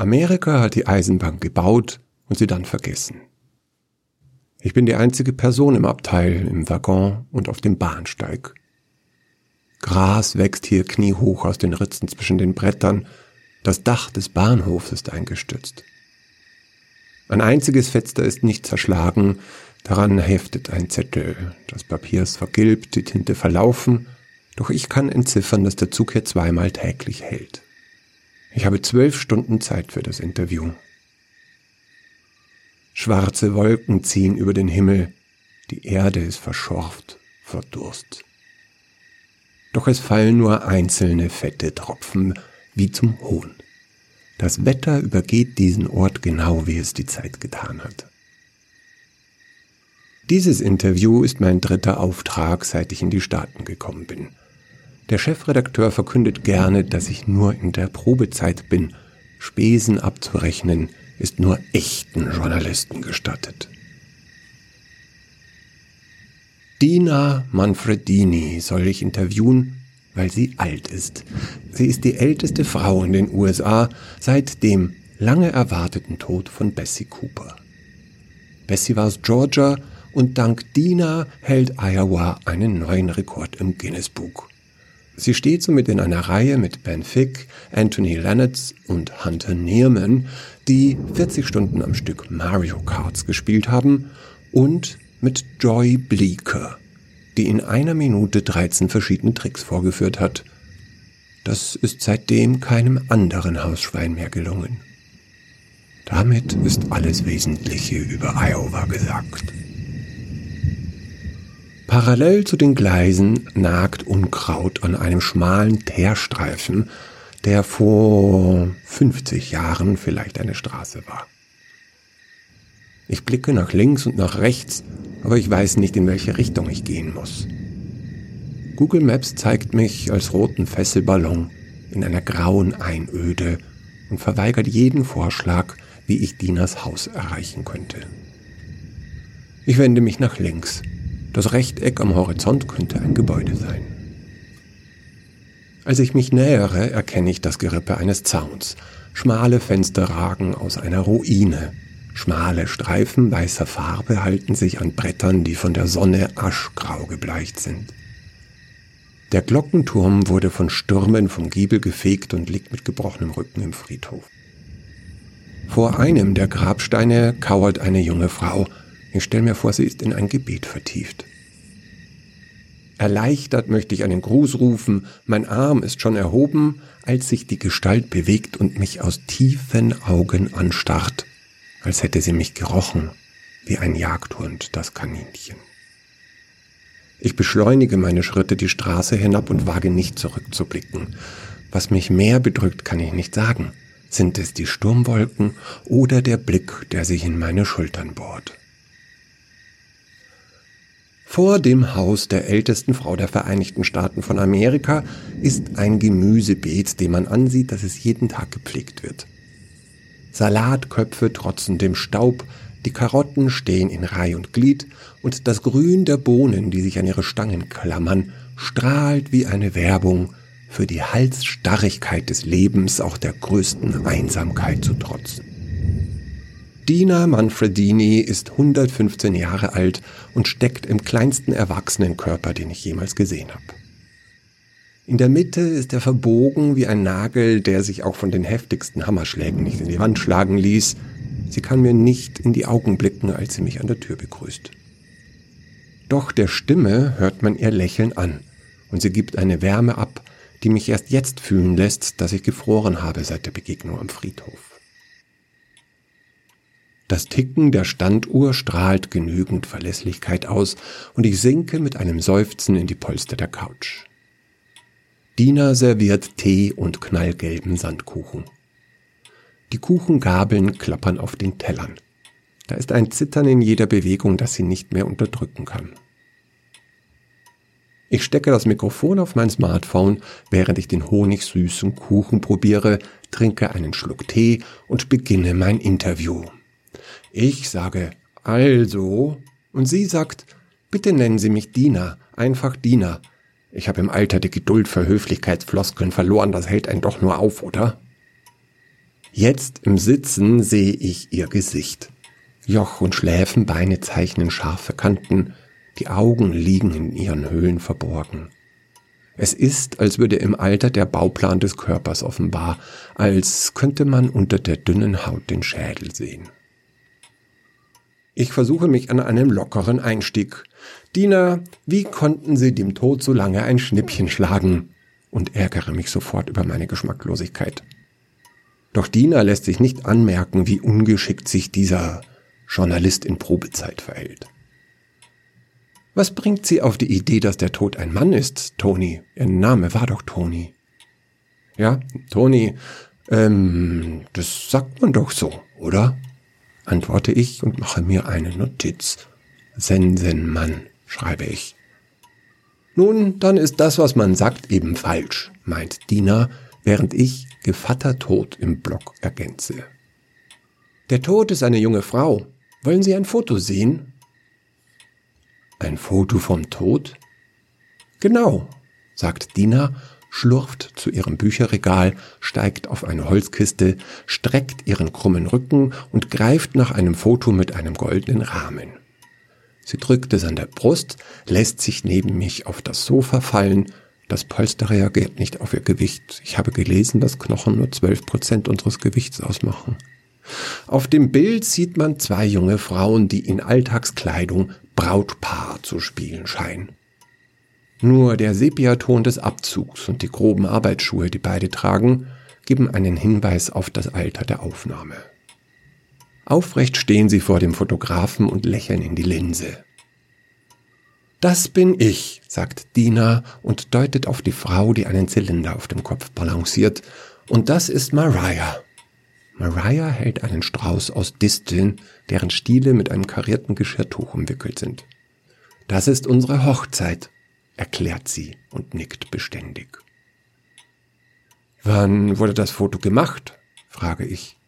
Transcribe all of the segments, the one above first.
Amerika hat die Eisenbahn gebaut und sie dann vergessen. Ich bin die einzige Person im Abteil, im Waggon und auf dem Bahnsteig. Gras wächst hier kniehoch aus den Ritzen zwischen den Brettern, das Dach des Bahnhofs ist eingestürzt. Ein einziges Fenster ist nicht zerschlagen, daran heftet ein Zettel. Das Papier ist vergilbt, die Tinte verlaufen, doch ich kann entziffern, dass der Zug hier zweimal täglich hält. Ich habe zwölf Stunden Zeit für das Interview. Schwarze Wolken ziehen über den Himmel, die Erde ist verschorft vor Durst. Doch es fallen nur einzelne fette Tropfen wie zum Hohn. Das Wetter übergeht diesen Ort genau wie es die Zeit getan hat. Dieses Interview ist mein dritter Auftrag, seit ich in die Staaten gekommen bin. Der Chefredakteur verkündet gerne, dass ich nur in der Probezeit bin. Spesen abzurechnen ist nur echten Journalisten gestattet. Dina Manfredini soll ich interviewen, weil sie alt ist. Sie ist die älteste Frau in den USA seit dem lange erwarteten Tod von Bessie Cooper. Bessie war aus Georgia und dank Dina hält Iowa einen neuen Rekord im Guinness Buch. Sie steht somit in einer Reihe mit Ben Fick, Anthony Lennox und Hunter Nearman, die 40 Stunden am Stück Mario Karts gespielt haben, und mit Joy Bleeker, die in einer Minute 13 verschiedene Tricks vorgeführt hat. Das ist seitdem keinem anderen Hausschwein mehr gelungen. Damit ist alles Wesentliche über Iowa gesagt. Parallel zu den Gleisen nagt Unkraut an einem schmalen Teerstreifen, der vor 50 Jahren vielleicht eine Straße war. Ich blicke nach links und nach rechts, aber ich weiß nicht, in welche Richtung ich gehen muss. Google Maps zeigt mich als roten Fesselballon in einer grauen Einöde und verweigert jeden Vorschlag, wie ich Dinas Haus erreichen könnte. Ich wende mich nach links. Das Rechteck am Horizont könnte ein Gebäude sein. Als ich mich nähere, erkenne ich das Gerippe eines Zauns. Schmale Fenster ragen aus einer Ruine. Schmale Streifen weißer Farbe halten sich an Brettern, die von der Sonne aschgrau gebleicht sind. Der Glockenturm wurde von Stürmen vom Giebel gefegt und liegt mit gebrochenem Rücken im Friedhof. Vor einem der Grabsteine kauert eine junge Frau. Ich stelle mir vor, sie ist in ein Gebet vertieft. Erleichtert möchte ich einen Gruß rufen, mein Arm ist schon erhoben, als sich die Gestalt bewegt und mich aus tiefen Augen anstarrt, als hätte sie mich gerochen, wie ein Jagdhund das Kaninchen. Ich beschleunige meine Schritte die Straße hinab und wage nicht zurückzublicken. Was mich mehr bedrückt, kann ich nicht sagen. Sind es die Sturmwolken oder der Blick, der sich in meine Schultern bohrt? Vor dem Haus der ältesten Frau der Vereinigten Staaten von Amerika ist ein Gemüsebeet, dem man ansieht, dass es jeden Tag gepflegt wird. Salatköpfe trotzen dem Staub, die Karotten stehen in Reih und Glied und das Grün der Bohnen, die sich an ihre Stangen klammern, strahlt wie eine Werbung für die Halsstarrigkeit des Lebens auch der größten Einsamkeit zu trotzen. Dina Manfredini ist 115 Jahre alt und steckt im kleinsten Erwachsenenkörper, den ich jemals gesehen habe. In der Mitte ist er verbogen wie ein Nagel, der sich auch von den heftigsten Hammerschlägen nicht in die Wand schlagen ließ. Sie kann mir nicht in die Augen blicken, als sie mich an der Tür begrüßt. Doch der Stimme hört man ihr Lächeln an, und sie gibt eine Wärme ab, die mich erst jetzt fühlen lässt, dass ich gefroren habe seit der Begegnung am Friedhof. Das Ticken der Standuhr strahlt genügend Verlässlichkeit aus und ich sinke mit einem Seufzen in die Polster der Couch. Dina serviert Tee und knallgelben Sandkuchen. Die Kuchengabeln klappern auf den Tellern. Da ist ein Zittern in jeder Bewegung, das sie nicht mehr unterdrücken kann. Ich stecke das Mikrofon auf mein Smartphone, während ich den honigsüßen Kuchen probiere, trinke einen Schluck Tee und beginne mein Interview. Ich sage also und sie sagt, bitte nennen Sie mich Diener, einfach Diener. Ich habe im Alter die Geduld für Höflichkeitsfloskeln verloren, das hält einen doch nur auf, oder? Jetzt im Sitzen sehe ich ihr Gesicht. Joch und Schläfenbeine zeichnen scharfe Kanten, die Augen liegen in ihren Höhlen verborgen. Es ist, als würde im Alter der Bauplan des Körpers offenbar, als könnte man unter der dünnen Haut den Schädel sehen. Ich versuche mich an einem lockeren Einstieg. Diener, wie konnten Sie dem Tod so lange ein Schnippchen schlagen? Und ärgere mich sofort über meine Geschmacklosigkeit. Doch Diener lässt sich nicht anmerken, wie ungeschickt sich dieser Journalist in Probezeit verhält. Was bringt Sie auf die Idee, dass der Tod ein Mann ist, Toni? Ihr Name war doch Toni. Ja, Toni, ähm, das sagt man doch so, oder? Antworte ich und mache mir eine Notiz. Sensenmann, schreibe ich. Nun, dann ist das, was man sagt, eben falsch, meint Dina, während ich Gevatter Tod im Block ergänze. Der Tod ist eine junge Frau. Wollen Sie ein Foto sehen? Ein Foto vom Tod? Genau, sagt Dina, schlurft zu ihrem Bücherregal, steigt auf eine Holzkiste, streckt ihren krummen Rücken und greift nach einem Foto mit einem goldenen Rahmen. Sie drückt es an der Brust, lässt sich neben mich auf das Sofa fallen. Das Polster reagiert nicht auf ihr Gewicht. Ich habe gelesen, dass Knochen nur zwölf Prozent unseres Gewichts ausmachen. Auf dem Bild sieht man zwei junge Frauen, die in Alltagskleidung Brautpaar zu spielen scheinen. Nur der Sepiaton des Abzugs und die groben Arbeitsschuhe, die beide tragen, geben einen Hinweis auf das Alter der Aufnahme. Aufrecht stehen sie vor dem Fotografen und lächeln in die Linse. Das bin ich, sagt Dina und deutet auf die Frau, die einen Zylinder auf dem Kopf balanciert. Und das ist Mariah. Mariah hält einen Strauß aus Disteln, deren Stiele mit einem karierten Geschirrtuch umwickelt sind. Das ist unsere Hochzeit, erklärt sie und nickt beständig. Wann wurde das Foto gemacht? frage ich.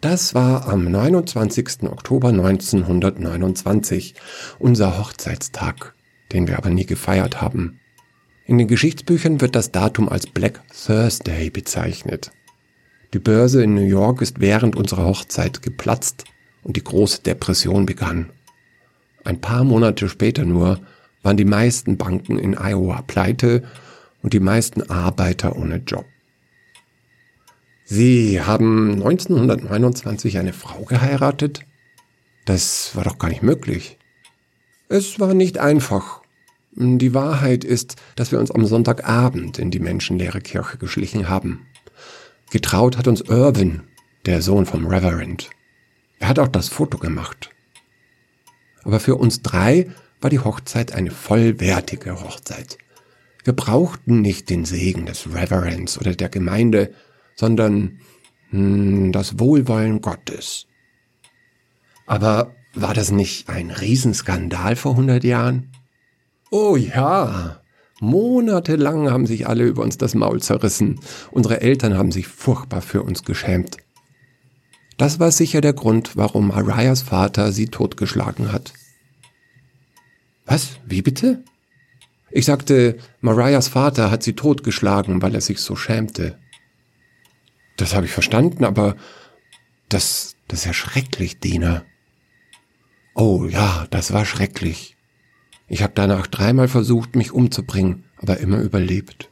Das war am 29. Oktober 1929, unser Hochzeitstag, den wir aber nie gefeiert haben. In den Geschichtsbüchern wird das Datum als Black Thursday bezeichnet. Die Börse in New York ist während unserer Hochzeit geplatzt und die große Depression begann. Ein paar Monate später nur waren die meisten Banken in Iowa pleite und die meisten Arbeiter ohne Job. Sie haben 1929 eine Frau geheiratet? Das war doch gar nicht möglich. Es war nicht einfach. Die Wahrheit ist, dass wir uns am Sonntagabend in die menschenleere Kirche geschlichen haben. Getraut hat uns Irvin, der Sohn vom Reverend. Er hat auch das Foto gemacht. Aber für uns drei war die Hochzeit eine vollwertige Hochzeit. Wir brauchten nicht den Segen des Reverends oder der Gemeinde, sondern hm, das Wohlwollen Gottes. Aber war das nicht ein Riesenskandal vor hundert Jahren? Oh ja, Monatelang haben sich alle über uns das Maul zerrissen. Unsere Eltern haben sich furchtbar für uns geschämt. Das war sicher der Grund, warum Mariahs Vater sie totgeschlagen hat. Was? Wie bitte? Ich sagte, Mariahs Vater hat sie totgeschlagen, weil er sich so schämte. Das habe ich verstanden, aber das, das ist ja schrecklich, Dina. Oh ja, das war schrecklich. Ich habe danach dreimal versucht, mich umzubringen, aber immer überlebt.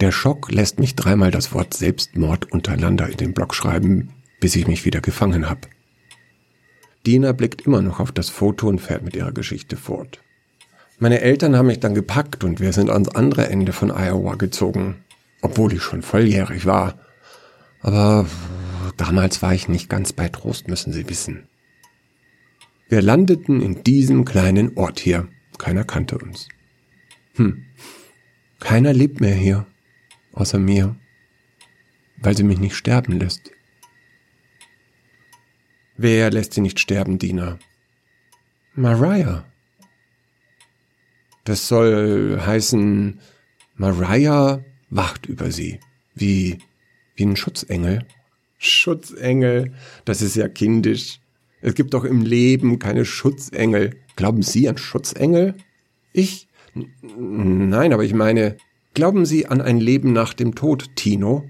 Der Schock lässt mich dreimal das Wort Selbstmord untereinander in den Blog schreiben, bis ich mich wieder gefangen habe. Dina blickt immer noch auf das Foto und fährt mit ihrer Geschichte fort. Meine Eltern haben mich dann gepackt und wir sind ans andere Ende von Iowa gezogen, obwohl ich schon volljährig war. Aber damals war ich nicht ganz bei Trost, müssen Sie wissen. Wir landeten in diesem kleinen Ort hier. Keiner kannte uns. Hm. Keiner lebt mehr hier, außer mir, weil sie mich nicht sterben lässt. Wer lässt sie nicht sterben, Dina? Mariah. Das soll heißen, Mariah wacht über sie, wie, wie ein Schutzengel. Schutzengel, das ist ja kindisch. Es gibt doch im Leben keine Schutzengel. Glauben Sie an Schutzengel? Ich? Nein, aber ich meine, glauben Sie an ein Leben nach dem Tod, Tino?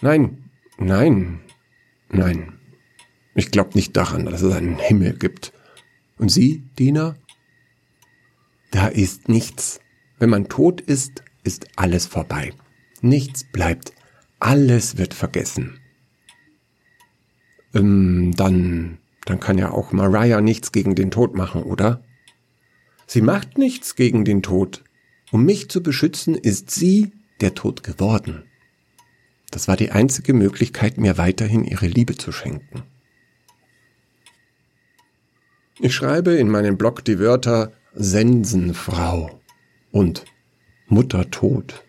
Nein, nein, nein. Ich glaube nicht daran, dass es einen Himmel gibt. Und Sie, Dina? Da ist nichts. Wenn man tot ist, ist alles vorbei. Nichts bleibt. Alles wird vergessen. Ähm, dann, dann kann ja auch Mariah nichts gegen den Tod machen, oder? Sie macht nichts gegen den Tod. Um mich zu beschützen, ist sie der Tod geworden. Das war die einzige Möglichkeit, mir weiterhin ihre Liebe zu schenken. Ich schreibe in meinen Blog die Wörter Sensenfrau und Mutter tot.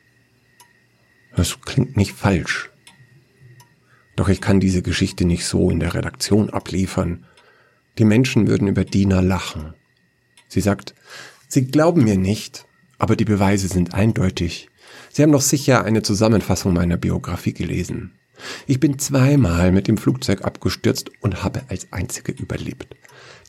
Das klingt nicht falsch. Doch ich kann diese Geschichte nicht so in der Redaktion abliefern. Die Menschen würden über Dina lachen. Sie sagt, Sie glauben mir nicht, aber die Beweise sind eindeutig. Sie haben doch sicher eine Zusammenfassung meiner Biografie gelesen. Ich bin zweimal mit dem Flugzeug abgestürzt und habe als einzige überlebt.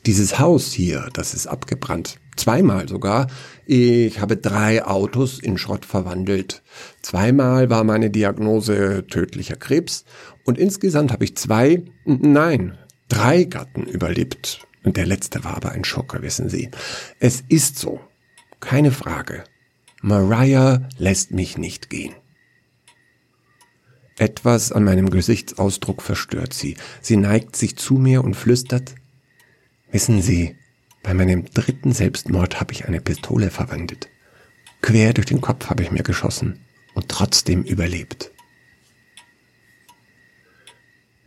Dieses Haus hier, das ist abgebrannt. Zweimal sogar. Ich habe drei Autos in Schrott verwandelt. Zweimal war meine Diagnose tödlicher Krebs und insgesamt habe ich zwei, nein, drei Gatten überlebt. Und der letzte war aber ein Schocker, wissen Sie. Es ist so. Keine Frage. Mariah lässt mich nicht gehen. Etwas an meinem Gesichtsausdruck verstört sie. Sie neigt sich zu mir und flüstert, Wissen Sie, bei meinem dritten Selbstmord habe ich eine Pistole verwendet. Quer durch den Kopf habe ich mir geschossen und trotzdem überlebt.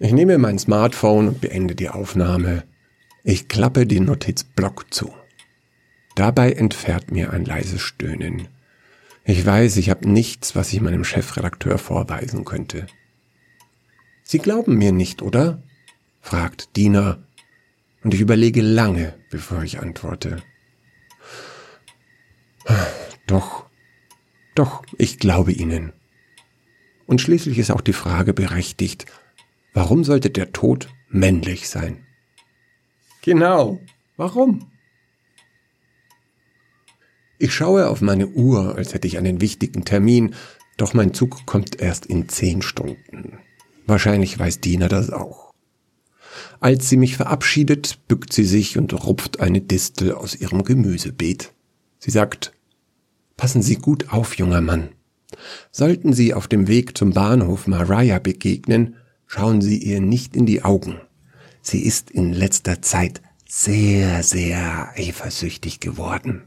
Ich nehme mein Smartphone und beende die Aufnahme. Ich klappe den Notizblock zu. Dabei entfährt mir ein leises Stöhnen. Ich weiß, ich habe nichts, was ich meinem Chefredakteur vorweisen könnte. Sie glauben mir nicht, oder? fragt Dina und ich überlege lange, bevor ich antworte. Doch, doch, ich glaube Ihnen. Und schließlich ist auch die Frage berechtigt, warum sollte der Tod männlich sein? Genau, warum? Ich schaue auf meine Uhr, als hätte ich einen wichtigen Termin, doch mein Zug kommt erst in zehn Stunden. Wahrscheinlich weiß Dina das auch. Als sie mich verabschiedet, bückt sie sich und rupft eine Distel aus ihrem Gemüsebeet. Sie sagt, Passen Sie gut auf, junger Mann. Sollten Sie auf dem Weg zum Bahnhof Mariah begegnen, schauen Sie ihr nicht in die Augen. Sie ist in letzter Zeit sehr, sehr eifersüchtig geworden.